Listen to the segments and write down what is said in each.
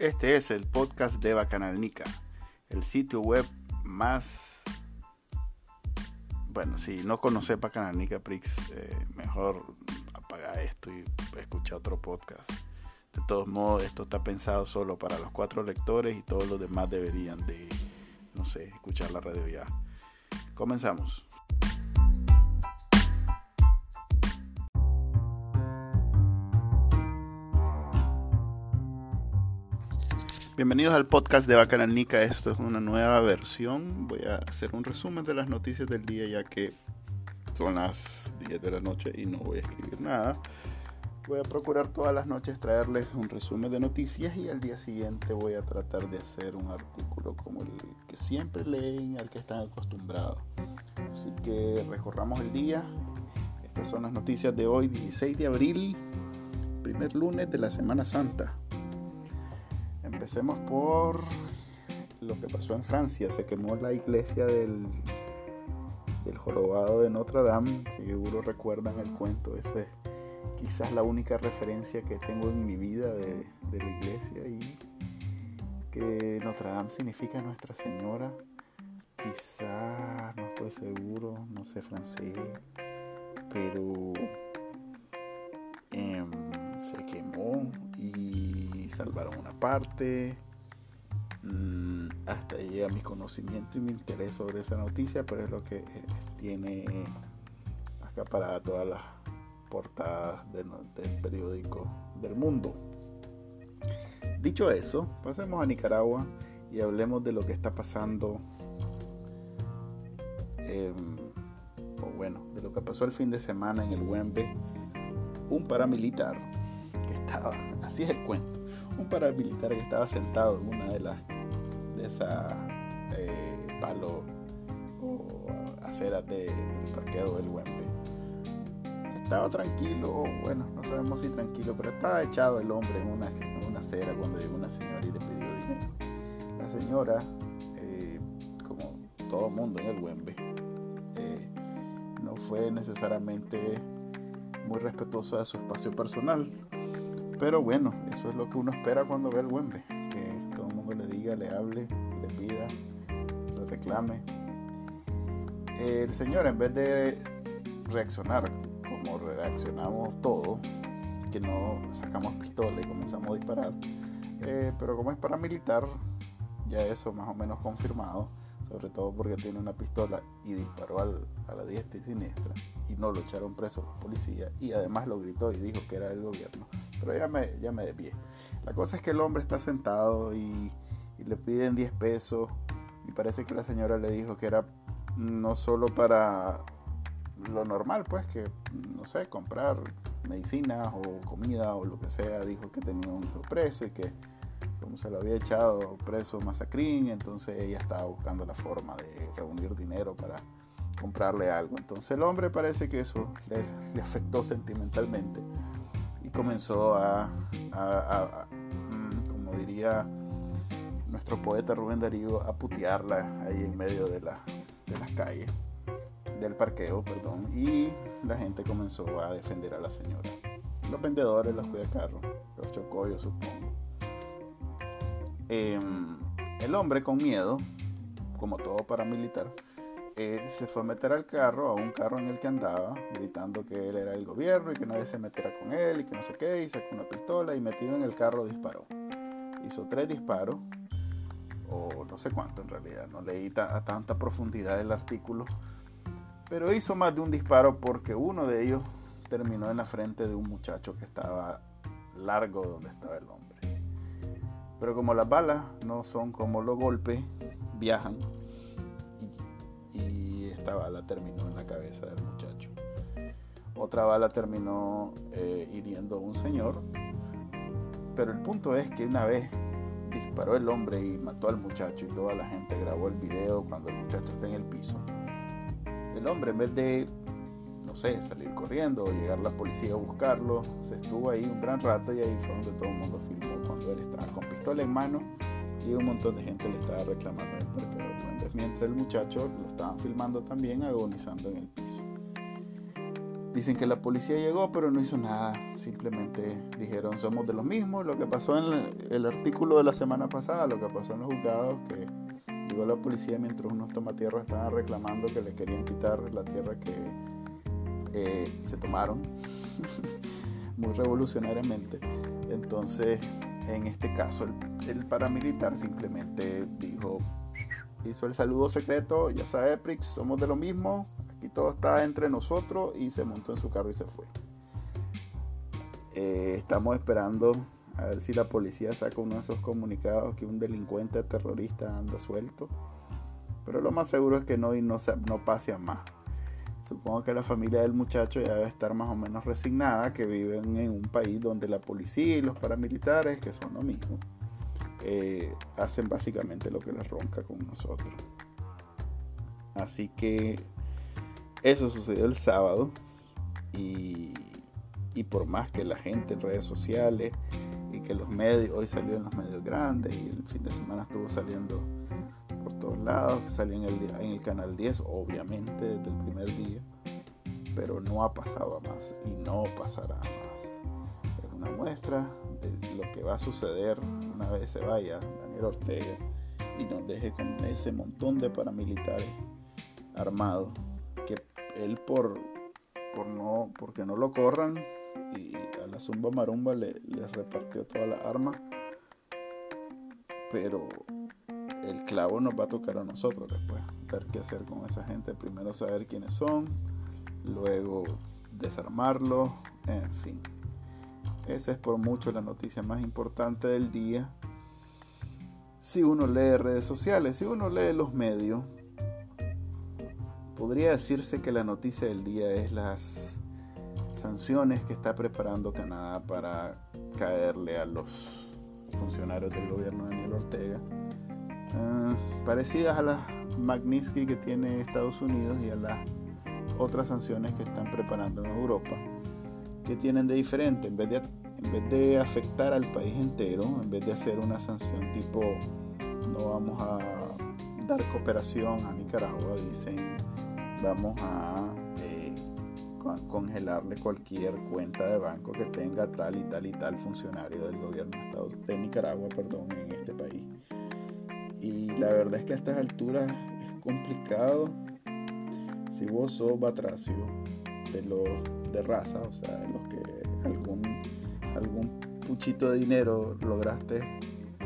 Este es el podcast de Bacanalnica, el sitio web más... Bueno, si no conoces Bacanalnica Prix, eh, mejor apaga esto y escucha otro podcast. De todos modos, esto está pensado solo para los cuatro lectores y todos los demás deberían de, no sé, escuchar la radio ya. Comenzamos. Bienvenidos al podcast de Bacanalnica. Esto es una nueva versión. Voy a hacer un resumen de las noticias del día ya que son las 10 de la noche y no voy a escribir nada. Voy a procurar todas las noches traerles un resumen de noticias y al día siguiente voy a tratar de hacer un artículo como el que siempre leen, al que están acostumbrados. Así que recorramos el día. Estas son las noticias de hoy, 16 de abril, primer lunes de la Semana Santa. Empecemos por lo que pasó en Francia. Se quemó la iglesia del, del jorobado de Notre Dame. Seguro recuerdan el cuento. Esa es quizás la única referencia que tengo en mi vida de, la iglesia. Y que Notre Dame significa Nuestra Señora. Quizás, no estoy seguro, no sé francés. Pero eh, se quemó salvaron una parte. Mm, hasta llega mi conocimiento y mi interés sobre esa noticia, pero es lo que eh, tiene para todas las portadas del, periódico del mundo. Dicho eso, pasemos a Nicaragua y hablemos de lo que está pasando, em, o bueno, de lo que pasó el fin de semana en el Wembe. Un paramilitar que estaba, así es el cuento, un paramilitar que estaba sentado en una de las de esas eh, palos o aceras de, del parqueo del Wembe. Estaba tranquilo, bueno, no sabemos si tranquilo, pero estaba echado el hombre en una, en una acera cuando llegó una señora y le pidió dinero. La señora, eh, como todo mundo en el Wembe, eh, no fue necesariamente muy respetuoso de su espacio personal pero bueno, eso es lo que uno espera cuando ve el Wembe. Que todo el mundo le diga, le hable, le pida, le reclame. El señor, en vez de reaccionar como reaccionamos todos, que no sacamos pistola y comenzamos a disparar, eh, pero como es paramilitar, ya eso más o menos confirmado, sobre todo porque tiene una pistola y disparó a la diestra y siniestra y no lo echaron preso los policías y además lo gritó y dijo que era del gobierno pero ya me, ya me desvié. La cosa es que el hombre está sentado y, le piden 10 pesos y parece que la señora le dijo que era no solo para lo normal, pues que, no sé, comprar medicinas o comida o lo que sea, dijo que tenía un hijo preso y que como se lo había echado preso Masacrín, entonces ella estaba buscando la forma de reunir dinero para comprarle algo. Entonces el hombre parece que eso le afectó sentimentalmente comenzó a, mm, como diría nuestro poeta Rubén Darío, a putearla ahí en medio de, la, de las calles, del parqueo, perdón, y la gente comenzó a defender a la señora. Los vendedores, los carro los chocollos, supongo. Em, el hombre con miedo, como todo paramilitar, se fue a meter al carro, a un carro en el que andaba, gritando que él era el gobierno y que nadie se metiera con él y que no sé qué, y sacó una pistola y metido en el carro disparó. Hizo tres disparos, o no sé cuánto en realidad, no leí a tanta profundidad el artículo, pero hizo más de un disparo porque uno de ellos terminó en la frente de un muchacho que estaba largo donde estaba el hombre. Pero como las balas no son como los golpes, viajan, esta bala terminó en la cabeza del muchacho. Otra bala terminó eh, hiriendo a un señor. Pero el punto es que una vez disparó el hombre y mató al muchacho y toda la gente grabó el video cuando el muchacho está en el piso. El hombre en vez de, no sé, salir corriendo o llegar la policía a buscarlo, se estuvo ahí un gran rato y ahí fue donde todo el mundo filmó cuando él estaba con pistola en mano y un montón de gente le estaba reclamando el mientras el muchacho lo estaban filmando también agonizando en el piso. Dicen que la policía llegó, pero no hizo nada. Simplemente dijeron, somos de los mismos. Lo que pasó en el, artículo de la semana pasada, lo que pasó en los juzgados, que llegó la policía mientras unos tomatierras estaban reclamando que le querían quitar la tierra que eh, se tomaron muy revolucionariamente. Entonces, en este caso, el, paramilitar simplemente dijo, hizo el saludo secreto, ya sabe, Prix, somos de lo mismo, y todo está entre nosotros y se montó en su carro y se fue. Eh, estamos esperando a ver si la policía saca uno de esos comunicados que un delincuente terrorista anda suelto. Pero lo más seguro es que no y no, no pase a más. Supongo que la familia del muchacho ya debe estar más o menos resignada que viven en un país donde la policía y los paramilitares, que son lo mismo, eh, hacen básicamente lo que les ronca con nosotros. Así que eso sucedió el sábado y, por más que la gente en redes sociales y que los medios, hoy salió en los medios grandes y el fin de semana estuvo saliendo por todos lados, salió en el, canal 10, obviamente desde el primer día, pero no ha pasado más y no pasará más. Es una muestra lo que va a suceder una vez se vaya Daniel Ortega y nos deje con ese montón de paramilitares armados él por, por no, porque no lo corran y a la zumba marumba le, repartió todas las armas. Pero el clavo nos va a tocar a nosotros después. Ver qué hacer con esa gente. Primero saber quiénes son. Luego desarmarlos. En fin. Esa es por mucho la noticia más importante del día. Si uno lee redes sociales, si uno lee los medios, podría decirse que la noticia del día es las sanciones que está preparando Canadá para caerle a los funcionarios del gobierno de Daniel Ortega, ah, parecidas a las Magnitsky que tiene Estados Unidos y a las otras sanciones que están preparando en Europa, que tienen de diferente, en vez de, en vez de afectar al país entero, en vez de hacer una sanción tipo no vamos a dar cooperación a Nicaragua, dicen vamos a eh, congelarle cualquier cuenta de banco que tenga tal y tal y tal funcionario del gobierno de Nicaragua perdón, en este país. Y la verdad es que a estas alturas es complicado. Si vos sos batracio de los de raza, o sea, los que algún, algún puchito de dinero lograste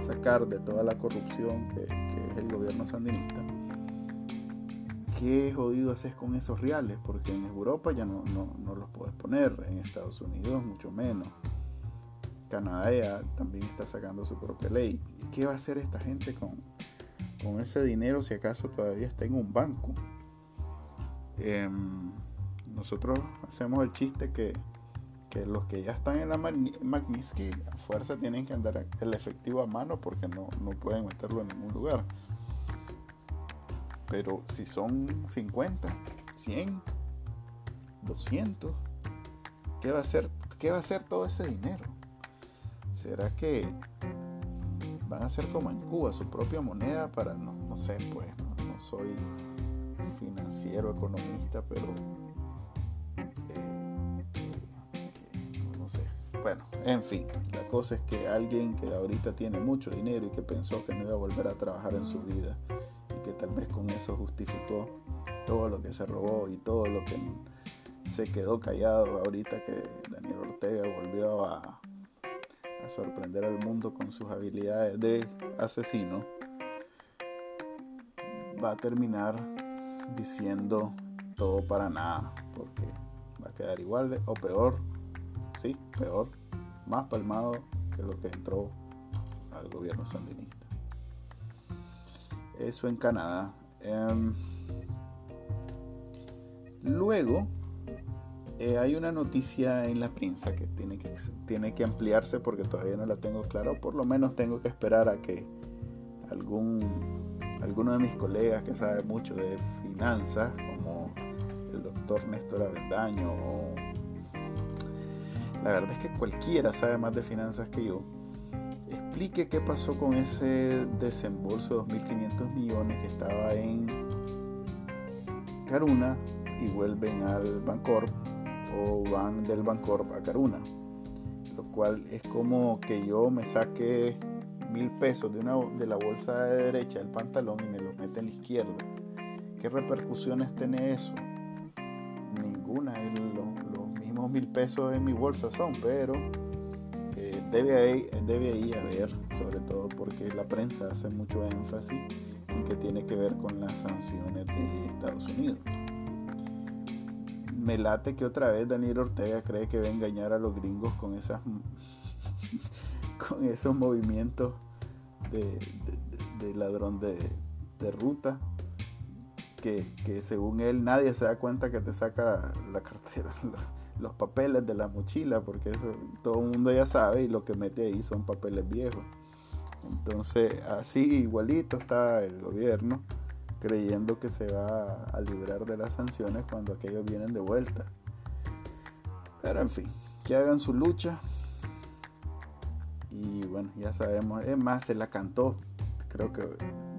sacar de toda la corrupción que, es el gobierno sandinista, qué jodido haces con esos reales, porque en Europa ya no, los puedes poner, en Estados Unidos mucho menos. Canadá ya también está sacando su propia ley. ¿Qué va a hacer esta gente con, con ese dinero si acaso todavía está en un banco? Em, nosotros hacemos el chiste que, que, los que ya están en la Magnitsky a fuerza tienen que andar el efectivo a mano porque no, no pueden meterlo en ningún lugar. Pero si son 50, 100, 200, ¿qué va a hacer, qué va a hacer todo ese dinero? ¿Será que van a ser como en Cuba, su propia moneda para, no, no sé, pues, no, soy financiero, economista, pero Bueno, en fin, la cosa es que alguien que ahorita tiene mucho dinero y que pensó que no iba a volver a trabajar en su vida, que tal vez con eso justificó todo lo que se robó y todo lo que se quedó callado ahorita que Daniel Ortega volvió a, a sorprender al mundo con sus habilidades de asesino, va a terminar diciendo todo para nada, porque va a quedar igual de, o peor, peor, más palmado que lo que entró al gobierno sandinista. Eso en Canadá. Em, luego, eh, hay una noticia en la prensa que tiene, que tiene que ampliarse porque todavía no la tengo clara, o por lo menos tengo que esperar a que algún, alguno de mis colegas que sabe mucho de finanzas, como el doctor Néstor Avendaño, la verdad es que cualquiera sabe más de finanzas que yo, explique qué pasó con ese desembolso de 2.500 millones que estaba en Caruna y vuelven al Bancorp o van del Bancorp a Caruna. Lo cual es como que yo me saque mil pesos de, una, de la bolsa de derecha del pantalón y me los mete en la izquierda. ¿Qué repercusiones tiene eso? Ninguna. Mismos mil pesos en mi bolsa son, pero eh, debe, ahí, debe haber, sobre todo porque la prensa hace mucho énfasis en que tiene que ver con las sanciones de Estados Unidos. Me late que otra vez Daniel Ortega cree que va a engañar a los gringos con esas con esos movimientos de, ladrón de, ruta que, según él nadie se da cuenta que te saca la cartera los, papeles de la mochila porque eso todo el mundo ya sabe y lo que mete ahí son papeles viejos entonces así igualito está el gobierno creyendo que se va a librar de las sanciones cuando aquellos vienen de vuelta. Pero en fin, que hagan su lucha. Y bueno, ya sabemos, es más, se la cantó. Creo que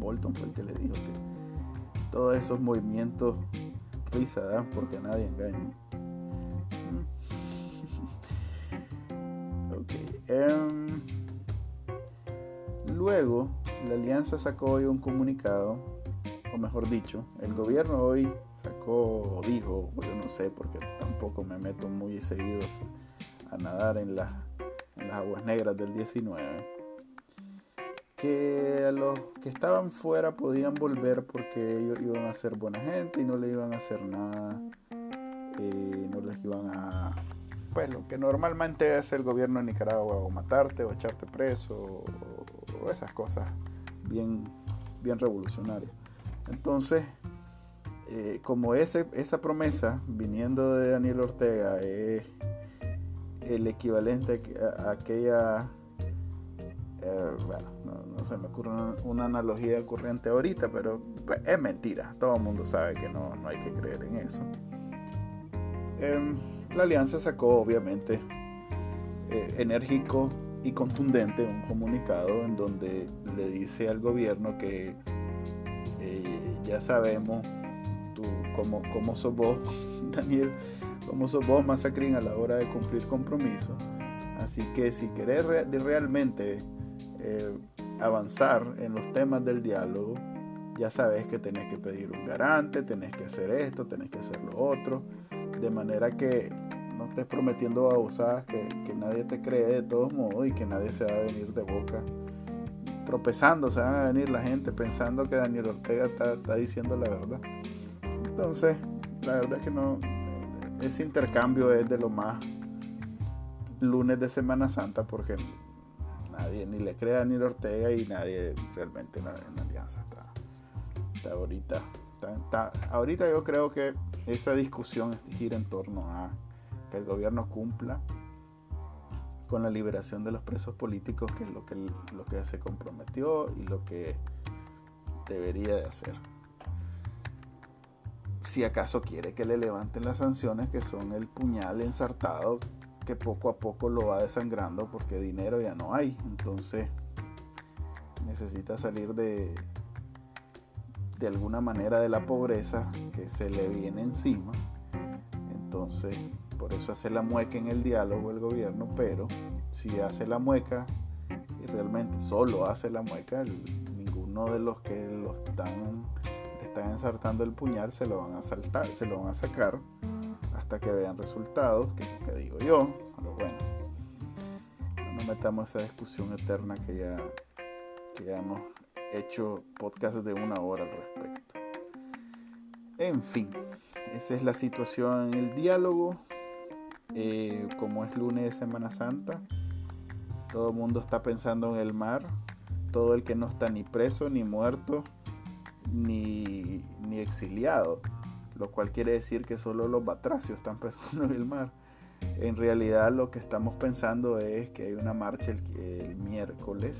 Bolton fue el que le dijo que todos esos movimientos risa dan porque nadie engaña. Em, luego, la alianza sacó hoy un comunicado mejor dicho, el gobierno hoy sacó o dijo, yo no sé, porque tampoco me meto muy seguido a nadar en, las aguas negras del 19, que a los que estaban fuera podían volver porque ellos iban a ser buena gente y no le iban a hacer nada, eh, no les iban a... Pues lo que normalmente hace el gobierno de Nicaragua, o matarte o echarte preso, o, esas cosas bien, bien revolucionarias. Entonces, eh, como ese, esa promesa viniendo de Daniel Ortega es el equivalente a, aquella, eh, bueno, no, se me ocurre una, analogía corriente ahorita, pero pues, es mentira, todo el mundo sabe que no, hay que creer en eso. Em, la alianza sacó obviamente eh, enérgico y contundente un comunicado en donde le dice al gobierno que ya sabemos tú, cómo, cómo sos vos, Daniel, cómo sos vos, Masacrín, a la hora de cumplir compromisos. Así que si querés realmente eh, avanzar en los temas del diálogo, ya sabes que tenés que pedir un garante, tenés que hacer esto, tenés que hacer lo otro, de manera que no estés prometiendo babosadas que, que nadie te cree de todos modos y que nadie se va a venir de boca tropezando, se van a venir la gente pensando que Daniel Ortega está, diciendo la verdad. Entonces, la verdad es que no, ese intercambio es de lo más lunes de Semana Santa porque nadie ni le cree a Daniel Ortega y nadie realmente en la, alianza está, ahorita. Ahorita yo creo que esa discusión gira en torno a que el gobierno cumpla con la liberación de los presos políticos, que es lo que, lo que se comprometió y lo que debería de hacer. Si acaso quiere que le levanten las sanciones, que son el puñal ensartado que poco a poco lo va desangrando porque dinero ya no hay. Entonces necesita salir de, de alguna manera de la pobreza que se le viene encima. Entonces por eso hace la mueca en el diálogo el gobierno, pero si hace la mueca y realmente solo hace la mueca, ninguno de los que están, le están ensartando el puñal se lo van a saltar, se lo van a sacar hasta que vean resultados, que es lo que digo yo, pero bueno, no metamos esa discusión eterna que ya, que ya hecho podcasts de una hora al respecto. En fin, esa es la situación en el diálogo. Eh, como es lunes de Semana Santa, todo el mundo está pensando en el mar, todo el que no está ni preso, ni muerto, ni, ni exiliado, lo cual quiere decir que solo los batracios están pensando en el mar. En realidad lo que estamos pensando es que hay una marcha el, miércoles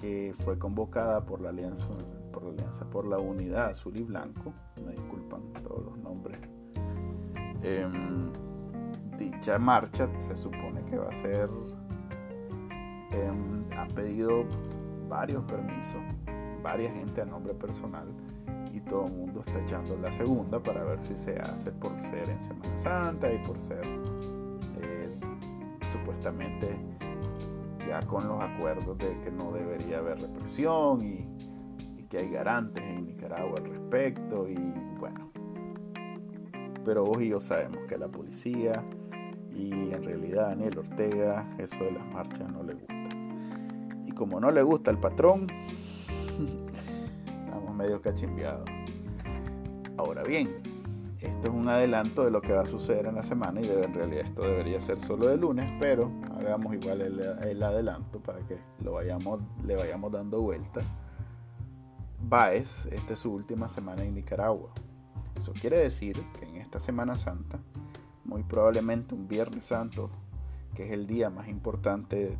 que fue convocada por la Alianza por la Alianza por la Unidad Azul y Blanco, me disculpan todos los nombres. Em, dicha marcha se supone que va a ser, eh, ha pedido varios permisos, varias gente a nombre personal y todo el mundo está echando la segunda para ver si se hace por ser en Semana Santa y por ser eh, supuestamente ya con los acuerdos de que no debería haber represión y, que hay garantes en Nicaragua al respecto y bueno. Pero vos y yo sabemos que la policía y en realidad Daniel Ortega eso de las marchas no le gusta. Y como no le gusta el patrón, estamos medio cachimbiados. Ahora bien, esto es un adelanto de lo que va a suceder en la semana y en realidad esto debería ser solo de lunes, pero hagamos igual el, adelanto para que lo vayamos, le vayamos dando vuelta. Baez, esta es su última semana en Nicaragua. Eso quiere decir que en esta Semana Santa, muy probablemente un Viernes Santo, que es el día más importante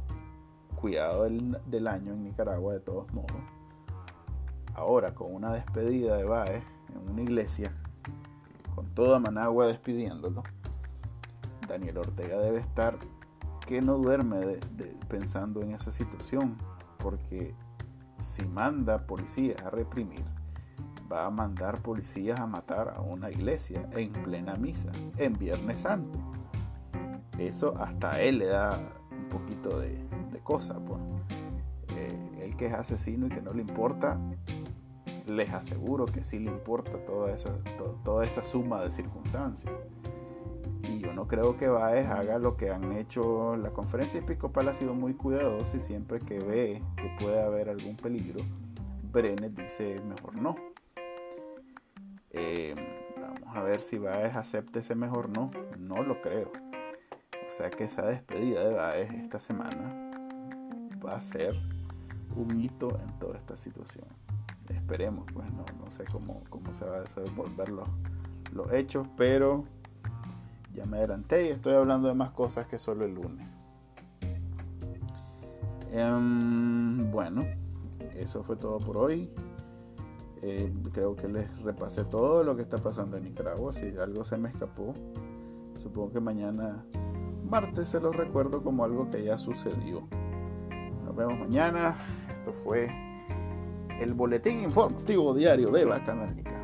cuidado del, del año en Nicaragua de todos modos, ahora con una despedida de Baez en una iglesia, con toda Managua despidiéndolo, Daniel Ortega debe estar que no duerme pensando en esa situación, porque si manda policías a reprimir, va a mandar policías a matar a una iglesia en plena misa, en Viernes Santo. Eso hasta a él le da un poquito de, cosa. Pues. Eh, él que es asesino y que no le importa, les aseguro que sí le importa toda esa, toda esa suma de circunstancias. Y yo no creo que Baez haga lo que han hecho. La conferencia episcopal ha sido muy cuidadosa y siempre que ve que puede haber algún peligro, Brenes dice mejor no. Eh, vamos a ver si Baez acepta ese mejor no. No lo creo. O sea que esa despedida de Baez esta semana va a ser un hito en toda esta situación esperemos, pues no, sé cómo, cómo se va a desenvolver los, los hechos, pero ya me adelanté y estoy hablando de más cosas que solo el lunes. Em, bueno, eso fue todo por hoy. Eh, creo que les repasé todo lo que está pasando en Nicaragua. Si algo se me escapó, supongo que mañana, martes, se los recuerdo como algo que ya sucedió. Nos vemos mañana. Esto fue el boletín informativo diario de Bacanalnica.